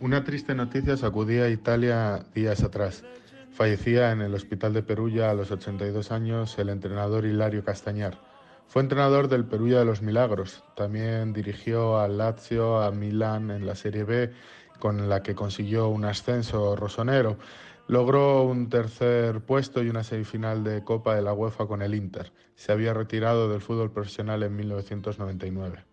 Una triste noticia sacudía a Italia días atrás. Fallecía en el hospital de Perugia a los 82 años el entrenador Hilario Castañar. Fue entrenador del Perugia de los Milagros. También dirigió al Lazio, a Milán en la Serie B, con la que consiguió un ascenso rosonero. Logró un tercer puesto y una semifinal de Copa de la UEFA con el Inter. Se había retirado del fútbol profesional en 1999.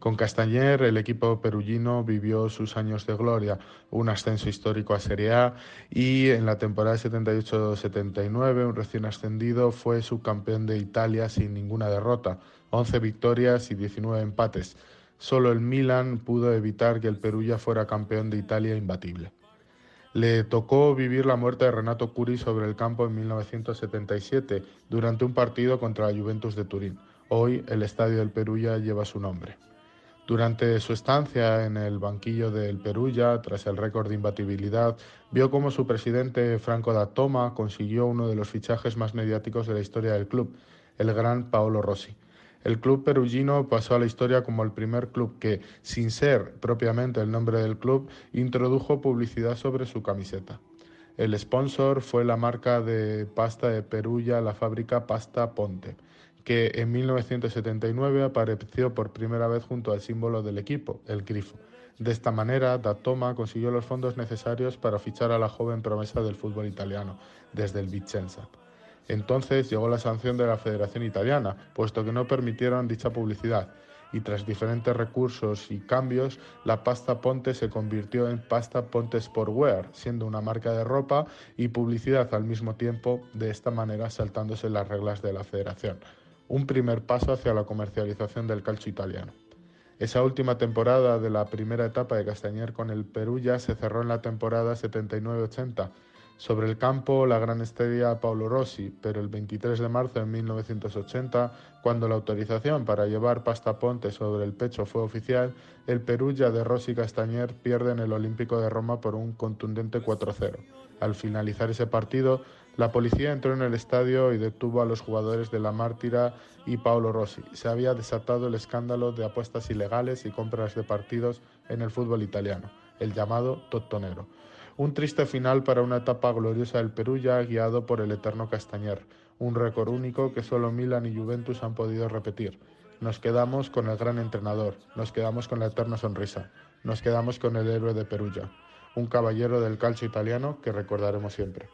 Con Castañer, el equipo perugino vivió sus años de gloria, un ascenso histórico a Serie A y en la temporada 78-79 un recién ascendido fue subcampeón de Italia sin ninguna derrota, 11 victorias y 19 empates. Solo el Milan pudo evitar que el Perugia fuera campeón de Italia imbatible. Le tocó vivir la muerte de Renato Curi sobre el campo en 1977 durante un partido contra la Juventus de Turín. Hoy el estadio del Perugia lleva su nombre. Durante su estancia en el banquillo del Perugia, tras el récord de imbatibilidad, vio cómo su presidente Franco da Toma consiguió uno de los fichajes más mediáticos de la historia del club, el gran Paolo Rossi. El club perugino pasó a la historia como el primer club que, sin ser propiamente el nombre del club, introdujo publicidad sobre su camiseta. El sponsor fue la marca de pasta de Perugia, la fábrica Pasta Ponte que en 1979 apareció por primera vez junto al símbolo del equipo, el grifo. De esta manera, Datoma consiguió los fondos necesarios para fichar a la joven promesa del fútbol italiano, desde el Vicenza. Entonces llegó la sanción de la Federación Italiana, puesto que no permitieron dicha publicidad, y tras diferentes recursos y cambios, la pasta Ponte se convirtió en pasta Ponte Sportwear, siendo una marca de ropa y publicidad al mismo tiempo, de esta manera saltándose las reglas de la Federación un primer paso hacia la comercialización del calcio italiano. Esa última temporada de la primera etapa de Castañer con el Perugia se cerró en la temporada 79-80. Sobre el campo, la gran estrella Paolo Rossi, pero el 23 de marzo de 1980, cuando la autorización para llevar pasta ponte sobre el pecho fue oficial, el Perugia de Rossi Castañer pierde en el Olímpico de Roma por un contundente 4-0. Al finalizar ese partido, la policía entró en el estadio y detuvo a los jugadores de la Mártira y Paolo Rossi. Se había desatado el escándalo de apuestas ilegales y compras de partidos en el fútbol italiano, el llamado Tottonero. Un triste final para una etapa gloriosa del Perú ya guiado por el eterno Castañer, un récord único que solo Milan y Juventus han podido repetir. Nos quedamos con el gran entrenador, nos quedamos con la eterna sonrisa, nos quedamos con el héroe de Perugia, un caballero del calcio italiano que recordaremos siempre.